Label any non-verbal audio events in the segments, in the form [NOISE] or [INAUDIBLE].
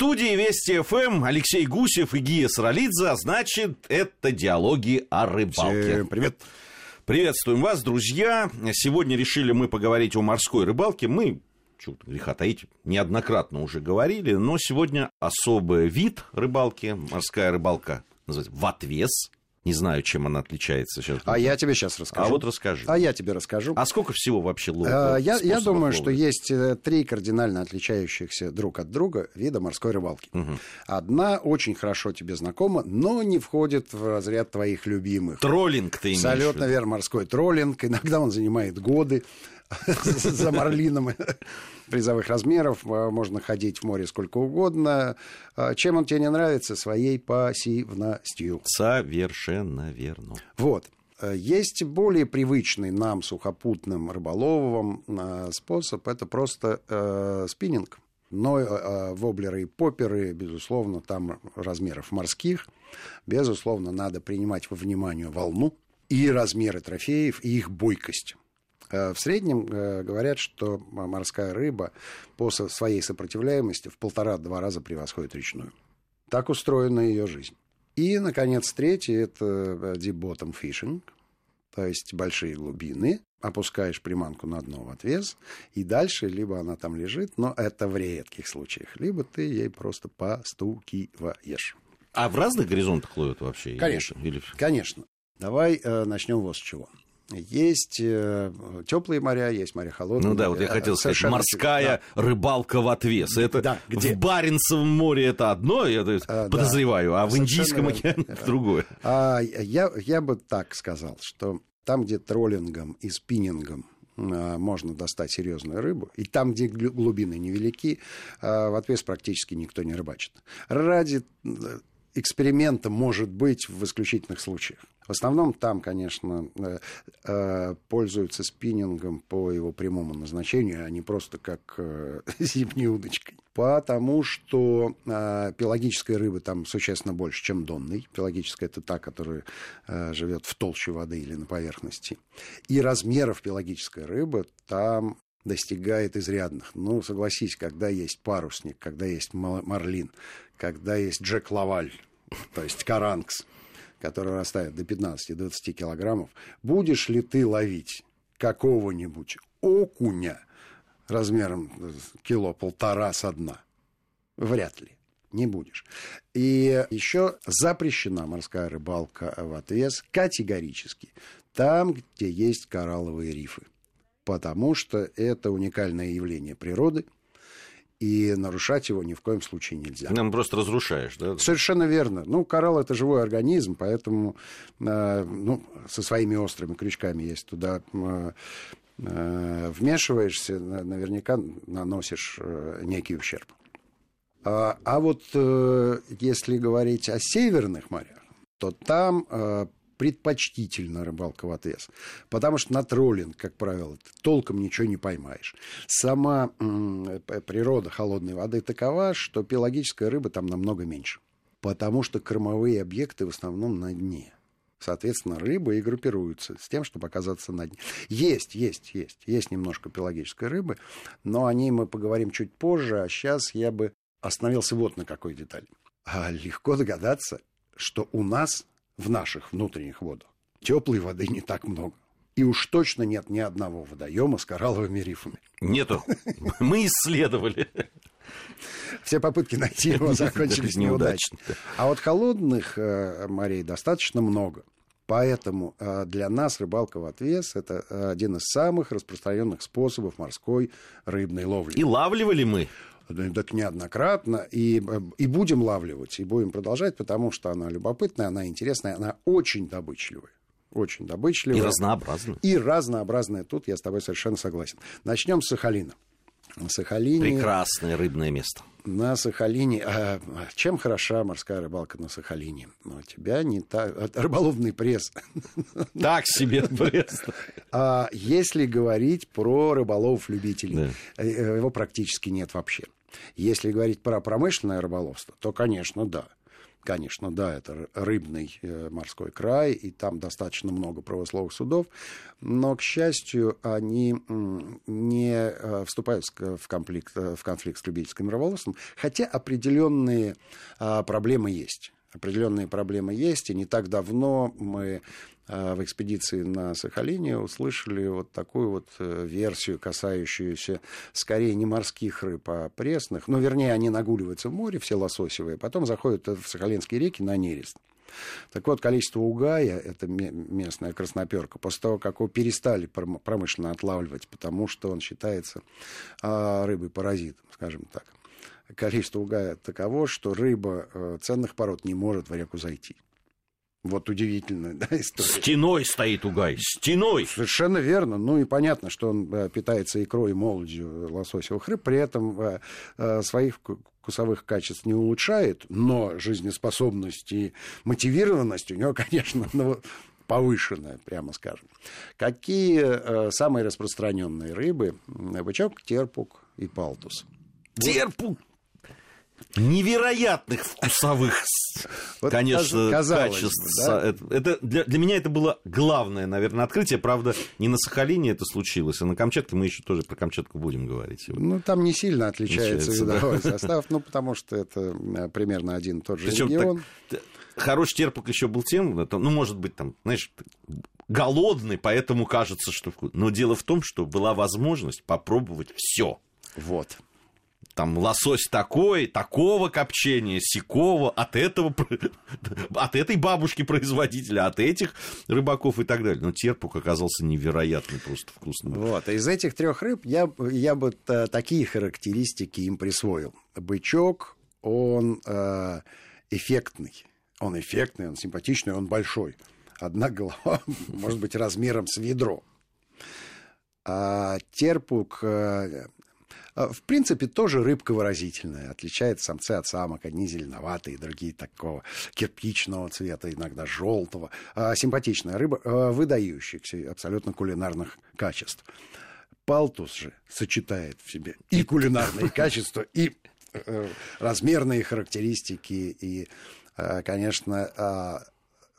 студии Вести ФМ Алексей Гусев и Гия Саралидзе, а значит, это диалоги о рыбалке. Всем привет. Приветствуем вас, друзья. Сегодня решили мы поговорить о морской рыбалке. Мы, чего греха таить, неоднократно уже говорили, но сегодня особый вид рыбалки, морская рыбалка, называется в отвес. Не знаю, чем она отличается сейчас. А я тебе сейчас расскажу. А вот расскажи. А я тебе расскажу. А сколько всего вообще ловят? А, я, я способов думаю, ловли? что есть э, три кардинально отличающихся друг от друга вида морской рыбалки. Одна очень хорошо тебе знакома, но не входит в разряд твоих любимых. Троллинг ты имеешь Абсолютно виду? верно, морской троллинг. Иногда он занимает годы [LAUGHS] за марлином призовых размеров. А, Можно ходить в море сколько угодно. А, Чем он тебе не нравится? Своей пассивностью. Совершенно верно. Вот. Э, Есть более привычный нам, сухопутным рыболовам, э, способ. Это просто э, спиннинг. Но э, э, воблеры и поперы, безусловно, там размеров морских. Безусловно, надо принимать во внимание волну и размеры трофеев, и их бойкость. Э, В среднем э, говорят, что морская рыба по своей сопротивляемости в полтора-два раза превосходит речную. Так устроена ее жизнь. И, наконец, третий – это э, deep bottom fishing, то есть большие глубины. Опускаешь приманку на дно в отвес, и дальше либо она там лежит, но это в редких случаях, либо ты ей просто постукиваешь. А в разных горизонтах ловят вообще? Конечно. Или... Конечно. Давай э, начнем вот с чего. Есть теплые моря, есть моря холодные. Ну да, вот я Э, хотел сказать, совершенно- морская рыбалка в отвес. Это Да, где? в Баренцевом море это одно, я есть, А, да. подозреваю, а в Совершенно Индийском океане это другое. А я, я бы так сказал, что там, где троллингом и спиннингом можно достать серьезную рыбу, и там, где глубины невелики, в отвес практически никто не рыбачит. Ради э, эксперимента может быть в исключительных случаях. В основном там, конечно, э, э, пользуются спиннингом по его прямому назначению, а не просто как э, [LAUGHS] зимней удочкой. Потому что пелагической рыбы там существенно больше, чем донной. Пелагическая это та, которая живет в толще воды или на поверхности. И размеров пелагической рыбы там достигает изрядных. Ну, согласись, когда есть парусник, когда есть ма- марлин, когда есть Джек Лаваль, то есть каранкс, который растает до 15-20 килограммов, будешь ли ты ловить какого-нибудь окуня размером кило полтора со дна? Вряд ли. Не будешь. И еще запрещена морская рыбалка в отвес категорически там, где есть коралловые рифы. Потому что это уникальное явление природы, и нарушать его ни в коем случае нельзя. Нам просто разрушаешь, да? Совершенно верно. Ну, коралл это живой организм, поэтому э, ну, со своими острыми крючками, если туда э, э, вмешиваешься, на- наверняка наносишь э, некий ущерб. А, а вот э, если говорить о северных морях, то там предпочтительна рыбалка в отвес. Потому что на троллинг, как правило, ты толком ничего не поймаешь. Сама природа холодной воды такова, что пелагическая рыба там намного меньше. Потому что кормовые объекты в основном на дне. Соответственно, рыбы и группируются с тем, чтобы оказаться на дне. Есть, есть, есть. Есть немножко пелагической рыбы, но о ней мы поговорим чуть позже. А сейчас я бы остановился вот на какой детали. А легко догадаться, что у нас в наших внутренних водах теплой воды не так много. И уж точно нет ни одного водоема с коралловыми рифами. Нету. Мы исследовали. Все попытки найти его закончились Неудачно. А вот холодных э, морей достаточно много. Поэтому э, для нас рыбалка в отвес – это э, один из самых распространенных способов морской рыбной ловли. И лавливали мы. Да, Так неоднократно. И, э, и будем лавливать, и будем продолжать, потому что она любопытная, она интересная, она очень добычливая. Очень добычливая. И разнообразно. И разнообразная. Тут я с тобой совершенно согласен. Начнем с Сахалина. На Сахалине... Прекрасное рыбное место. На Сахалине. а, чем хороша морская рыбалка на Сахалине? Ну, у тебя не так... Рыболовный пресс. Так себе пресс. [LAUGHS] А если говорить про рыболов-любителей, Да. э, его практически нет вообще. Если говорить про промышленное рыболовство, то, конечно, да. конечно, да, это рыбный э, морской край, и там достаточно много правословных судов, но, к счастью, они не э, вступают в конфликт, э, в конфликт с любительским рыболовством, хотя определенные а, проблемы есть. Определенные проблемы есть, и не так давно мы в экспедиции на Сахалине услышали вот такую вот э, версию, касающуюся скорее не морских рыб, а пресных. Ну, вернее, они нагуливаются в море, все лососевые, потом заходят в Сахалинские реки на нерест. Так вот, количество угая, это местная красноперка, после того, как его перестали промышленно отлавливать, потому что он считается а, рыбой-паразитом, скажем так. Количество угая таково, что рыба э, ценных пород не может в реку зайти. Вот удивительная [LAUGHS] да, история. Стеной стоит угай, стеной. Совершенно верно. Ну и понятно, что он э, питается икрой и молодью лососевых рыб, при этом э, э, своих вкусовых качеств не улучшает, но жизнеспособность и мотивированность у него, [LAUGHS] конечно, ну, повышенная, прямо скажем. Какие самые распространенные рыбы? Бычок, терпук и палтус. Терпук, невероятных вкусовых, вот конечно, качеств. Да? Это, это для, для меня это было главное, наверное, открытие. Правда, не на Сахалине это случилось, а на Камчатке мы еще тоже про Камчатку будем говорить. Ну, там не сильно отличается, отличается видовой да. состав, ну, потому что это э, примерно один и тот же Причем регион. Так, хороший терпок еще был тем, ну, может быть, там, знаешь, голодный, поэтому кажется, что. Но дело в том, что была возможность попробовать все. Вот там лосось такой, такого копчения, сякого, от этого, [LAUGHS] от этой бабушки производителя, от этих рыбаков и так далее. Но терпук оказался невероятно просто вкусным. Вот, из этих трех рыб я, я бы такие характеристики им присвоил. Бычок, он э, эффектный. Он эффектный, он симпатичный, он большой. Одна голова [LAUGHS] может быть размером с ведро. А терпук э, в принципе, тоже рыбка выразительная. Отличает самцы от самок. Одни зеленоватые, другие такого кирпичного цвета, иногда желтого. А, симпатичная рыба, а, выдающихся абсолютно кулинарных качеств. Палтус же сочетает в себе и кулинарные [LAUGHS] качества, и э, размерные характеристики, и, конечно,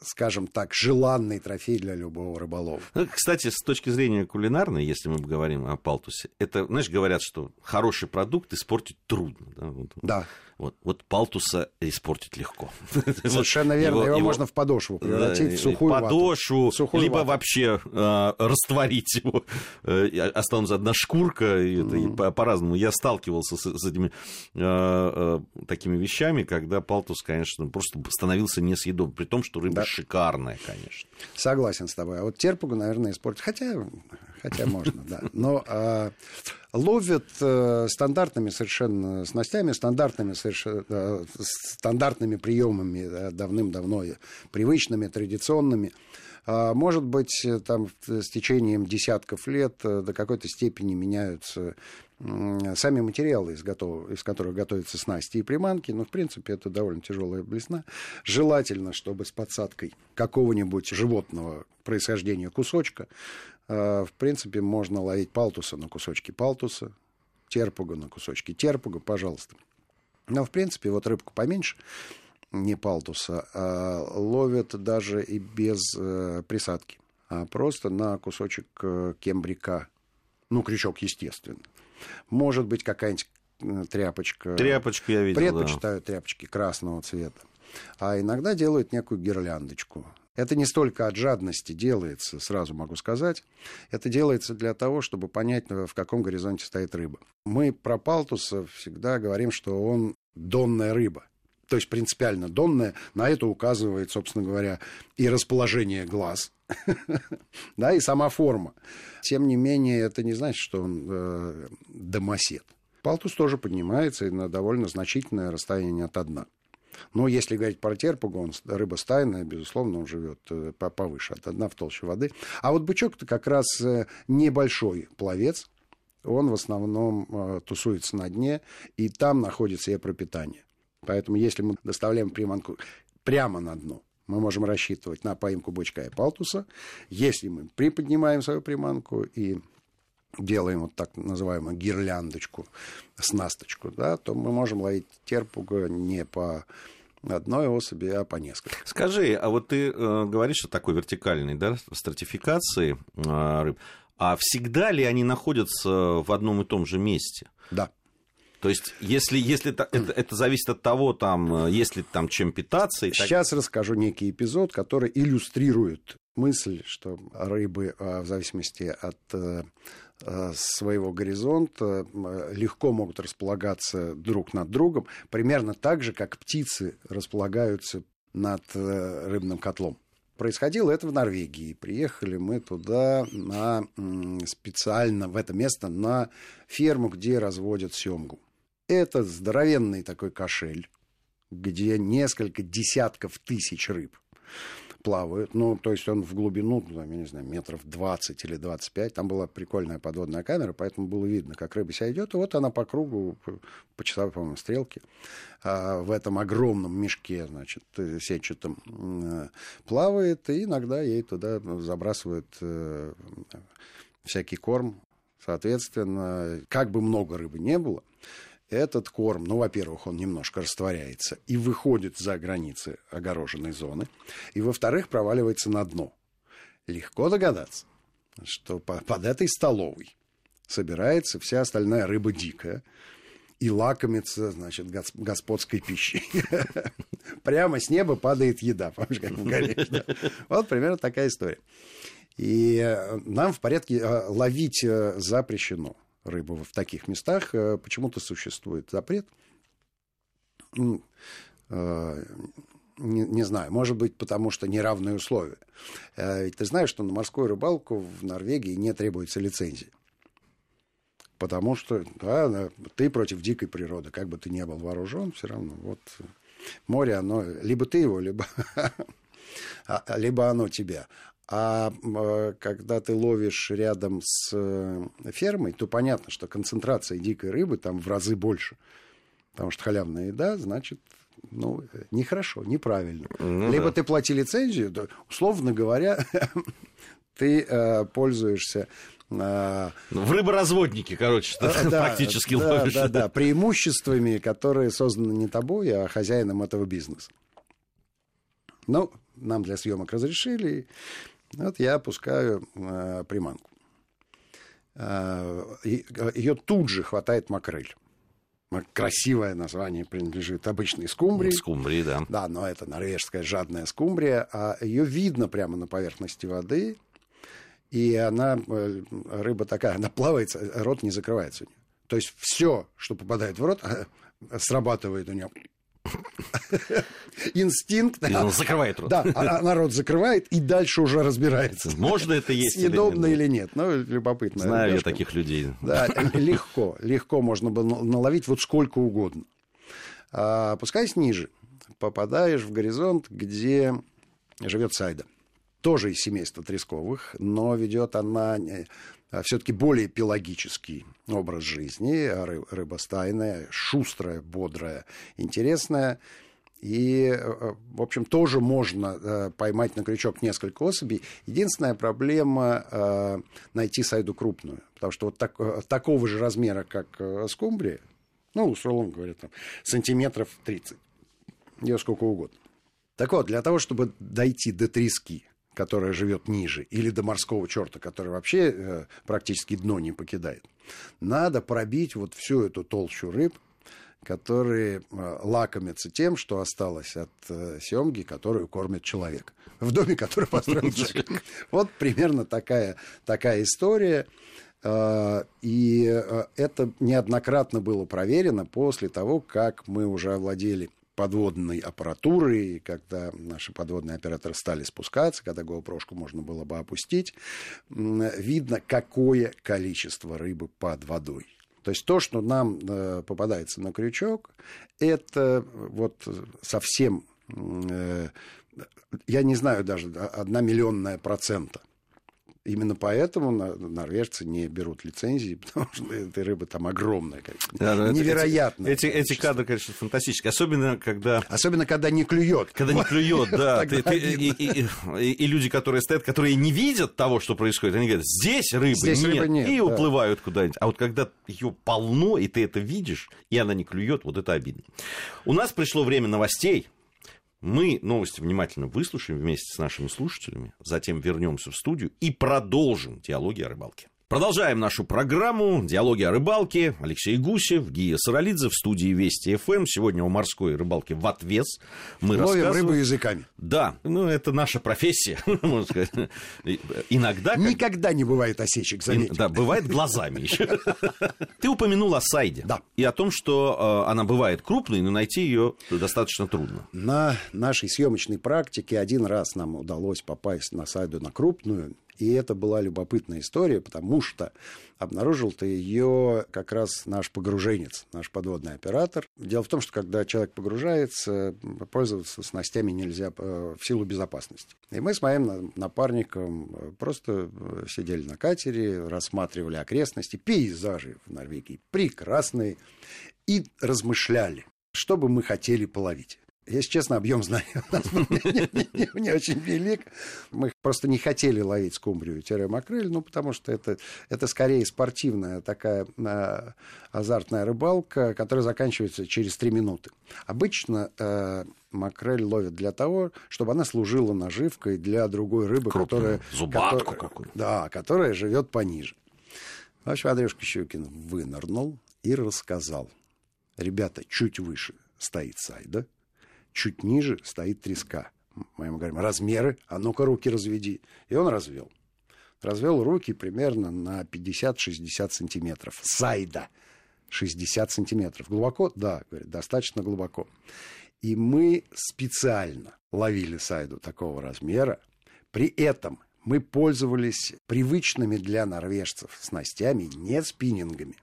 скажем так, желанный трофей для любого рыболова. Ну, кстати, с точки зрения кулинарной, если мы говорим о палтусе, это, знаешь, говорят, что хороший продукт испортить трудно. Да. Вот, да. Вот, вот палтуса испортить легко. [LAUGHS] Совершенно верно. Его, его, его можно в подошву превратить, да, в сухую подошву, вату. Сухую либо вату. вообще э, растворить его. Э, останется одна шкурка, и это mm. по- по-разному. Я сталкивался с, с этими э, э, такими вещами, когда палтус, конечно, просто становился несъедобным, при том, что рыба да. Шикарная, конечно. Согласен с тобой. А вот терпугу, наверное, испортить. Хотя, хотя можно, да. Но э, ловят э, стандартными совершенно снастями, стандартными, совершенно, э, стандартными приемами, да, давным-давно привычными, традиционными. А, может быть, там с течением десятков лет э, до какой-то степени меняются сами материалы, из, готов, из которых готовятся снасти и приманки, но, в принципе, это довольно тяжелая блесна. Желательно, чтобы с подсадкой какого-нибудь животного происхождения кусочка Э, в принципе, можно ловить палтуса на кусочки палтуса, терпуга на кусочки терпуга, пожалуйста. Но, в принципе, вот рыбку поменьше, не палтуса, а ловят даже и без э, присадки, а просто на кусочек э, кембрика. Ну, крючок, естественно. Может быть, какая-нибудь э, тряпочка. Тряпочку я видел, Предпочитаю да. тряпочки красного цвета. А иногда делают некую гирляндочку это не столько от жадности делается, сразу могу сказать. Это делается для того, чтобы понять, в каком горизонте стоит рыба. Мы про палтуса всегда говорим, что он донная рыба. То есть принципиально донная. На это указывает, собственно говоря, и расположение глаз, [LAUGHS] да, и сама форма. Тем не менее, это не значит, что он э, домосед. Палтус тоже поднимается на довольно значительное расстояние от дна. Но если говорить про терпугу, он рыба стайная, безусловно, он живет э, повыше, от дна в толще воды. А вот бычок-то как раз э, небольшой пловец, он в основном э, тусуется на дне, и там находится и пропитание. Поэтому если мы доставляем приманку прямо на дно, мы можем рассчитывать на поимку бычка и палтуса. Если мы приподнимаем свою приманку и делаем вот так называемую гирляндочку, снасточку, да, то мы можем ловить терпуга не по одной особи, а по несколько. Скажи, а вот ты э, говоришь о такой вертикальной да, стратификации э, рыб, а всегда ли они находятся в одном и том же месте? Да. То есть, если, если это, [CLEARS THROAT] это, зависит от того, там, э, есть ли там чем питаться. И Сейчас так... расскажу некий эпизод, который иллюстрирует мысль, что рыбы э, в зависимости от э, своего горизонта легко могут располагаться друг над другом, примерно так же, как птицы располагаются над рыбным котлом. Происходило это в Норвегии. Приехали мы туда на, специально в это место на ферму, где разводят семгу. Это здоровенный такой кошель, где несколько десятков тысяч рыб плавают. Ну, то есть он в глубину, ну, я не знаю, метров 20 или 25. Там была прикольная подводная камера, поэтому было видно, как рыба себя идет. И вот она по кругу, по часовой, по-моему, стрелке, а, в этом огромном мешке, значит, сетчатом э, плавает. И иногда ей туда забрасывают э, всякий корм. Соответственно, как бы много рыбы не было, этот корм, ну, во-первых, он немножко растворяется и выходит за границы огороженной зоны, и, во-вторых, проваливается на дно. Легко догадаться, что под этой столовой собирается вся остальная рыба дикая и лакомится, значит, господской пищей. [LAUGHS] Прямо с неба падает еда, помнишь, как в горе. Вот примерно такая история. И э, нам в порядке э, ловить э, запрещено рыбу в таких местах. Э, почему-то существует запрет. Ну, э, не, не знаю, может быть, потому что неравные условия. Э, ведь ты знаешь, что на морскую рыбалку в Норвегии не требуется лицензии. Потому что да, ты против дикой природы, как бы ты ни был вооружен, все равно вот море, оно либо ты его, либо, [LAUGHS] а, либо оно тебя. А э, когда ты ловишь рядом с э, фермой, то понятно, что концентрация дикой рыбы там в разы больше. Потому что халявная еда, значит, ну, нехорошо, неправильно. Ну, Либо да. ты плати лицензию, то, условно говоря, [LAUGHS] ты э, пользуешься э, в рыборазводнике, короче, да, практически да, ловишь. Да, да, преимуществами, которые созданы не тобой, а хозяином этого бизнеса. Ну, нам для съемок разрешили, вот я опускаю э, приманку. Э, ее тут же хватает макрель. Красивое название принадлежит обычной скумбрии. Скумбрии, да. Да, но это норвежская жадная скумбрия. А ее видно прямо на поверхности воды. И она, э, рыба такая, она плавается, рот не закрывается у нее. То есть все, что попадает в рот, срабатывает у нее инстинкт. И он закрывает рот. Да, а, а народ закрывает и дальше уже разбирается. Можно это есть Съедобно или нет. Ну, любопытно. Знаю я таких людей. Да, легко. Легко можно было наловить вот сколько угодно. А, опускаясь ниже, попадаешь в горизонт, где живет Сайда. Тоже из семейства Тресковых, но ведет она а, все-таки более пелагический образ жизни, рыба стайная, шустрая, бодрая, интересная. И, э, э, в общем, тоже можно э, поймать на крючок несколько особей. Единственная проблема найти сайду крупную. Потому что вот так, такого же размера, как скумбрия, ну, условно говоря, там, сантиметров 30. Ее сколько угодно. Так вот, для того, чтобы дойти до трески, которая живет ниже, или до морского черта, который вообще э, практически дно не покидает, надо пробить вот всю эту толщу рыб, которые э, лакомятся тем, что осталось от э, семги, которую кормит человек. В доме, который построил [LAUGHS] человек. Вот примерно такая, такая история. Э, и э, это неоднократно было проверено после того, как мы уже овладели подводной аппаратуры, и когда наши подводные операторы стали спускаться, когда GoPro можно было бы опустить, видно, какое количество рыбы под водой. То есть то, что нам э, попадается на крючок, это вот совсем, э, я не знаю даже, одна миллионная процента Именно поэтому норвежцы не берут лицензии, [LAUGHS] потому что этой рыбы там огромное количество. Да, Невероятно. Эти, эти кадры, конечно, фантастические. Особенно, когда... Особенно, когда не клюет. Когда не клюет, да. [LAUGHS] И люди, которые стоят, которые не видят того, что происходит, они говорят, здесь рыбы нет. И уплывают куда-нибудь. А вот когда ее полно, и ты это видишь, и она не клюет, вот это обидно. У нас пришло время новостей. Мы новости внимательно выслушаем вместе с нашими слушателями, затем вернемся в студию и продолжим диалоги о рыбалке. Продолжаем нашу программу «Диалоги о рыбалке». Алексей Гусев, Гия Саралидзе в студии Вести ФМ. Сегодня о морской рыбалке в отвес. Мы Ловим рыбу языками. Да, ну это наша профессия, [LAUGHS] можно сказать. Иногда... Никогда не бывает осечек, заметьте. Да, бывает глазами еще. [LAUGHS] Ты упомянул о сайде. Да. И о том, что э, она бывает крупной, но найти ее достаточно трудно. На нашей съемочной практике один раз нам удалось попасть на сайду на крупную, и это была любопытная история, потому что обнаружил ты ее как раз наш погруженец, наш подводный оператор. Дело в том, что когда человек погружается, пользоваться снастями нельзя э, в силу безопасности. И мы с моим напарником э, просто э, сидели на катере, рассматривали окрестности, пейзажи в Норвегии прекрасные, и размышляли, что бы мы хотели половить. Если честно, объем знаний [LAUGHS] у нас не, очень велик. Мы просто не хотели ловить скумбрию-макрель, ну, потому что это, это скорее спортивная такая а, азартная рыбалка, которая заканчивается через три минуты. Обычно э, макрель ловят для того, чтобы она служила наживкой для другой рыбы, Крупную, которая... Зубатку какую-то. Да, которая живет пониже. В общем, Андрюшка Щукин вынырнул и рассказал. Ребята, чуть выше стоит сайда, чуть ниже стоит треска. Мы ему говорим, размеры, а ну-ка руки разведи. И он развел. Развел руки примерно на 50-60 сантиметров. Сайда. 60 сантиметров. Глубоко? Да, говорит, достаточно глубоко. И мы специально ловили сайду такого размера. При этом мы пользовались привычными для норвежцев снастями, не спиннингами,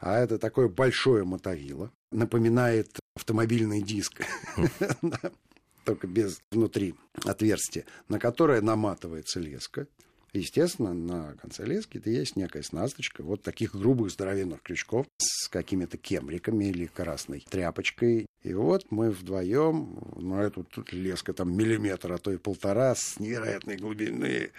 а это такое большое мотовило, напоминает автомобильный диск, [LAUGHS] только без внутри отверстия, на которое наматывается леска. Естественно, на конце лески это есть некая снасточка, вот таких грубых здоровенных крючков с какими-то кемриками или красной тряпочкой. И вот мы вдвоем, ну, эту тут леска там миллиметр, а то и полтора, с невероятной глубины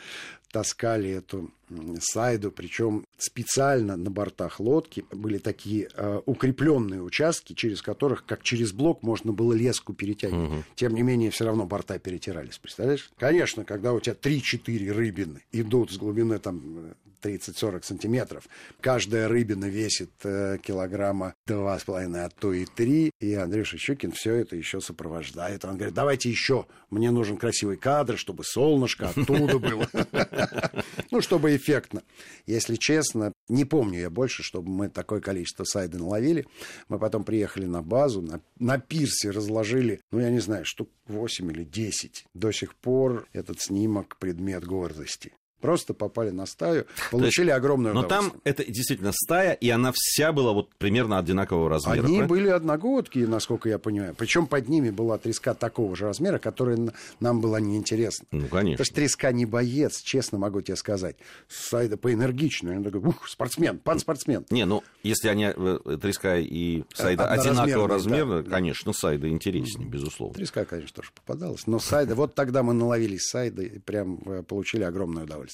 таскали эту сайду, причем специально на бортах лодки были такие э, укрепленные участки, через которых, как через блок, можно было леску перетягивать. Угу. Тем не менее, все равно борта перетирались, представляешь? Конечно, когда у тебя 3-4 рыбины идут с глубины там 30-40 сантиметров, каждая рыбина весит э, килограмма 2,5, а то и 3, и Андрюша Щукин все это еще сопровождает. Он говорит, давайте еще, мне нужен красивый кадр, чтобы солнышко оттуда было. [LAUGHS] Ну, чтобы эффектно. Если честно, не помню я больше, чтобы мы такое количество сайды наловили. Мы потом приехали на базу, на, на пирсе разложили, ну, я не знаю, штук 8 или 10. До сих пор этот снимок предмет гордости. Просто попали на стаю, [LAUGHS] получили есть, огромное Но там это действительно стая, и она вся была вот примерно одинакового размера. Они правильно? были одногодки, насколько я понимаю. Причем под ними была треска такого же размера, которая нам была неинтересна. Ну, конечно. Потому что треска не боец, честно могу тебе сказать. Сайда поэнергичная. Он такой, ух, спортсмен, пан спортсмен. Не, ну, если они, э, треска и Сайда одинакового размера, да, конечно, Сайда интереснее, безусловно. Треска, конечно, тоже попадалась. Но Сайда, вот тогда мы наловились Сайды и прям э, получили огромное удовольствие.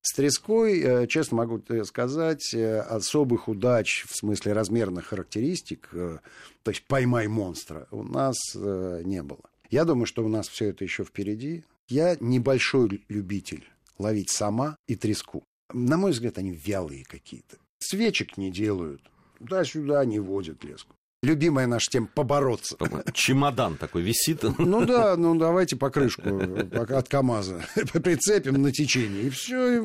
С треской, э, честно могу сказать, э, особых удач в смысле размерных характеристик, э, то есть поймай монстра, у нас не было. Я думаю, что у нас все это еще впереди. Я небольшой любитель ловить сама и треску. На мой взгляд, они вялые какие-то. Свечек не делают. Туда-сюда не водят леску любимая наша тема побороться. Чемодан такой висит. Ну да, ну давайте покрышку от КАМАЗа [LAUGHS] прицепим на течение, и все,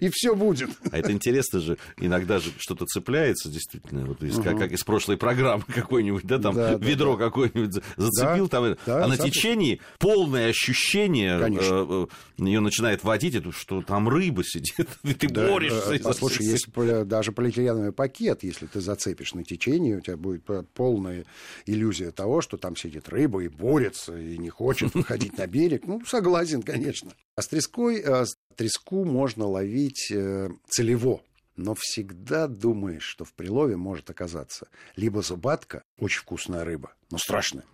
и, [LAUGHS] все будет. А это интересно же, иногда же что-то цепляется, действительно, вот из, угу. как, как из прошлой программы какой-нибудь, да, там да, ведро да, какое-нибудь зацепил, да, там, да, а на течении полное ощущение, э, э, ее начинает водить, что там рыба сидит, [LAUGHS] и ты да, борешься. Э, послушай, есть даже полиэтиленовый пакет, если ты зацепишь на течение, у тебя тебя будет полная иллюзия того, что там сидит рыба и борется, и не хочет выходить на берег. Ну, согласен, конечно. А с треской, а треску можно ловить э, целево. Но всегда думаешь, что в прилове может оказаться либо зубатка, очень вкусная рыба, но страшная,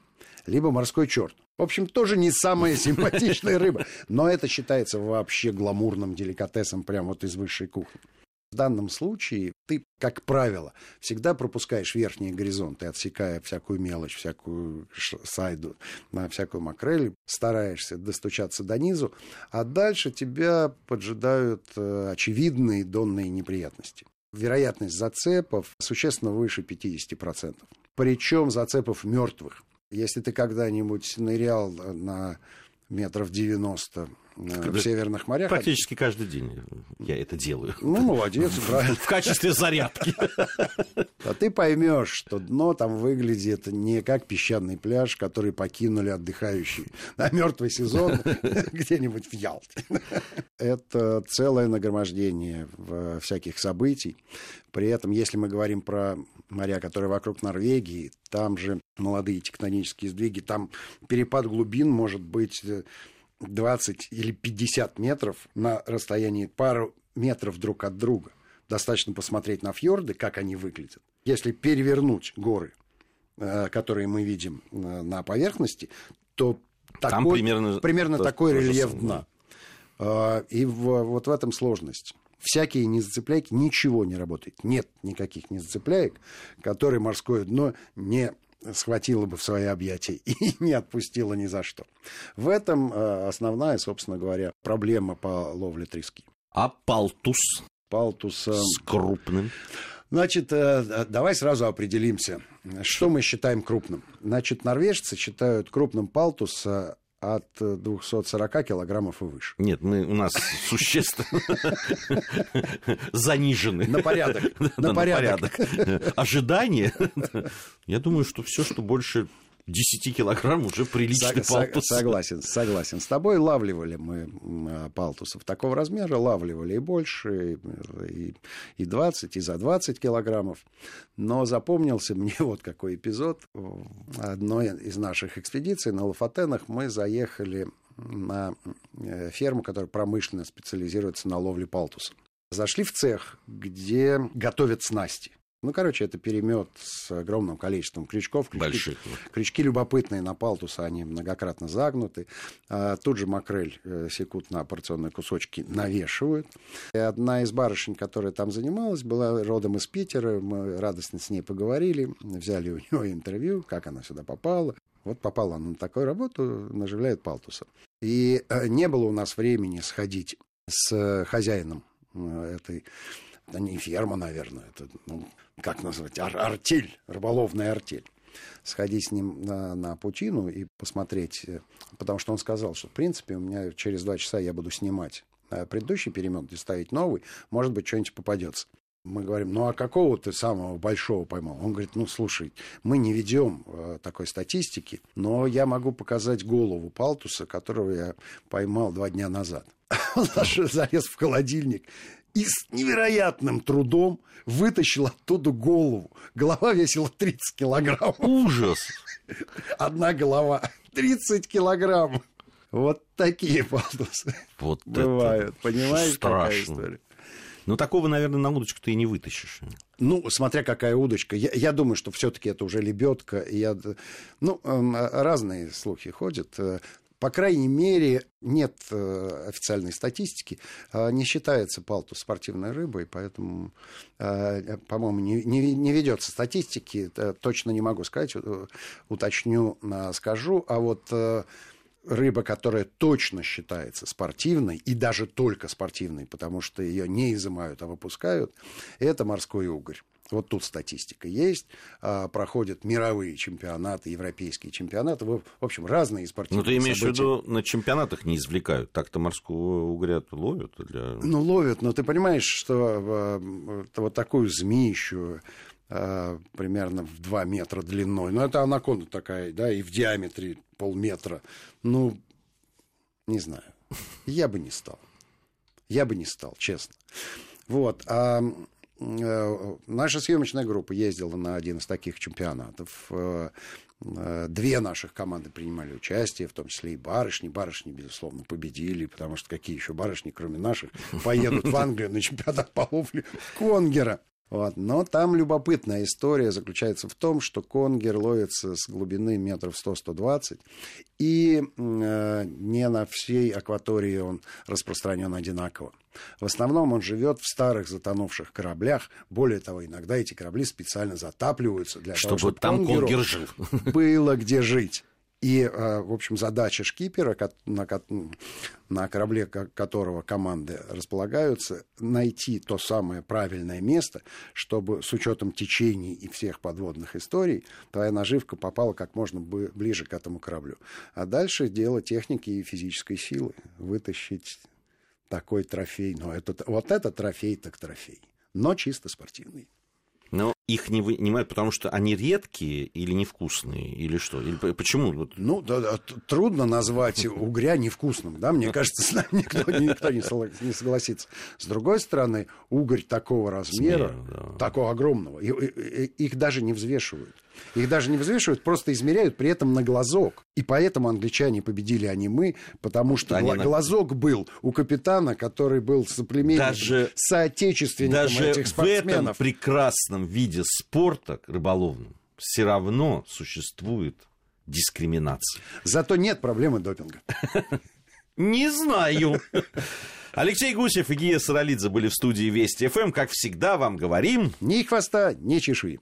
либо морской черт. В общем, тоже не самая [LAUGHS] симпатичная рыба. Но это считается вообще гламурным деликатесом прямо вот из высшей кухни. Данном случае ты, как правило, всегда пропускаешь верхние горизонты, отсекая всякую мелочь, всякую сайду, на всякую макрель, стараешься достучаться до низу, а дальше тебя поджидают э, очевидные донные неприятности. Вероятность зацепов существенно выше 50%. Причем зацепов мертвых. Если ты когда-нибудь нырял на метров 90 Э, в северных морях. Практически каждый день я это делаю. Ну, молодец, [LAUGHS] правильно. В качестве зарядки. А ты поймешь, что дно там выглядит не как песчаный пляж, который покинули отдыхающие на мертвый сезон [LAUGHS] где-нибудь в Ялте. Это целое нагромождение всяких событий. При этом, если мы говорим про моря, которые вокруг Норвегии, там же молодые тектонические сдвиги, там перепад глубин может быть э, 20 или 50 метров на расстоянии пару метров друг от друга. Достаточно посмотреть на фьорды, как они выглядят. Если перевернуть горы, э, которые мы видим э, на поверхности, то Там такой, примерно, примерно такой рельеф дна. Э, и в, вот в этом сложность. Всякие незацепляйки, ничего не работает. Нет никаких незацепляек, которые морское дно не схватила бы в свои объятия [LAUGHS] и не отпустила ни за что. В этом э, основная, собственно говоря, проблема по ловле трески. А палтус? Палтус... С крупным? Значит, э, давай сразу определимся, что мы считаем крупным. Значит, норвежцы считают крупным палтус от 240 килограммов и выше. Нет, мы, у нас [LAUGHS] существенно [LAUGHS] занижены. На порядок. [LAUGHS] На порядок. Ожидание. Я думаю, что все, что больше 10 килограмм уже приличный Сог, палтус. Согласен, согласен. С тобой лавливали мы а, палтусов такого размера, лавливали и больше, и, и 20, и за 20 килограммов. Но запомнился мне [LAUGHS] вот какой эпизод. Одной из наших экспедиций на Лафатенах мы заехали на э, ферму, которая промышленно специализируется на ловле палтуса. Зашли в цех, где готовят снасти. Ну, короче, это перемет с огромным количеством крючков. Крючки, Больших. Крючки любопытные на палтуса, они многократно загнуты. А, тут же макрель э, секут на порционные кусочки, навешивают. И одна из барышень, которая там занималась, была родом из Питера. Мы радостно с ней поговорили, взяли у нее интервью, как она сюда попала. Вот попала она на такую работу, наживляет палтуса. И э, не было у нас времени сходить с хозяином э, этой это не ферма, наверное, это, ну, как назвать, ар артель, рыболовная артель. Сходить с ним на, на пучину и посмотреть, э, потому что он сказал, что, в принципе, у меня через два часа я буду снимать э, предыдущий перемет и ставить новый, может быть, что-нибудь попадется. Мы говорим, ну а какого ты самого большого поймал? Он говорит, ну слушай, мы не ведем э, такой статистики, но я могу показать голову палтуса, которого я поймал два дня назад. [LAUGHS] Он даже залез в холодильник и с невероятным трудом вытащил оттуда голову. Голова весила 30 килограмм. Ужас! Одна голова 30 килограмм. Вот такие палтусы вот бывают. Понимаешь, страшно. какая история? Ну, такого, наверное, на удочку ты и не вытащишь. Ну, смотря какая удочка. Я, я думаю, что все-таки это уже лебедка. Я, ну, разные слухи ходят по крайней мере, нет э, официальной статистики, э, не считается палтус спортивной рыбой, поэтому, э, по-моему, не, не ведется статистики, точно не могу сказать, уточню, скажу, а вот рыба, которая точно считается спортивной, и даже только спортивной, потому что ее не изымают, а выпускают, это морской угорь. Вот тут статистика есть. А, проходят мировые чемпионаты, европейские чемпионаты. В общем, разные спортивные Ну, ты имеешь события. в виду, на чемпионатах не извлекают? Так-то морского угря ловят? Для... Ну, ловят, но ты понимаешь, что а, вот такую змеищу а, примерно в 2 метра длиной. Ну, это анаконда такая, да, и в диаметре полметра. Ну, не знаю. Я бы не стал. Я бы не стал, честно. Вот. А наша съемочная группа ездила на один из таких чемпионатов. Э, э, две наших команды принимали участие, в том числе и барышни. Барышни, безусловно, победили, потому что какие еще барышни, кроме наших, поедут в Англию на чемпионат по ловле Конгера. Вот. Но там любопытная история заключается в том, что конгер ловится с глубины метров 100-120, и э, не на всей акватории он распространен одинаково. В основном он живет в старых затонувших кораблях. Более того, иногда эти корабли специально затапливаются для чтобы того, чтобы там конгер жил. было где жить. И, э, в общем, задача шкипера, на, корабле которого команды располагаются, найти то самое правильное место, чтобы с учетом течений и всех подводных историй твоя наживка попала как можно ближе к этому кораблю. А дальше дело техники и физической силы. Вытащить такой трофей. Но это, вот это трофей так трофей. Но чисто спортивный. Их не вынимают, потому что они редкие или невкусные, или что? Или почему? Ну, да, да, трудно назвать угря невкусным, да, мне кажется, с нами никто, никто не согласится. С другой стороны, угорь такого размера, Смею, да. такого огромного, их даже не взвешивают. Их даже не взвешивают, просто измеряют при этом на глазок. И поэтому англичане победили, а не мы, потому что Они глазок на... был у капитана, который был соплеменником, даже, соотечественником даже этих спортсменов. в этом прекрасном виде спорта рыболовном все равно существует дискриминация. Зато нет проблемы допинга. [LAUGHS] Не знаю. Алексей Гусев и Гия Саралидзе были в студии Вести ФМ. Как всегда, вам говорим... Ни хвоста, ни чешуи.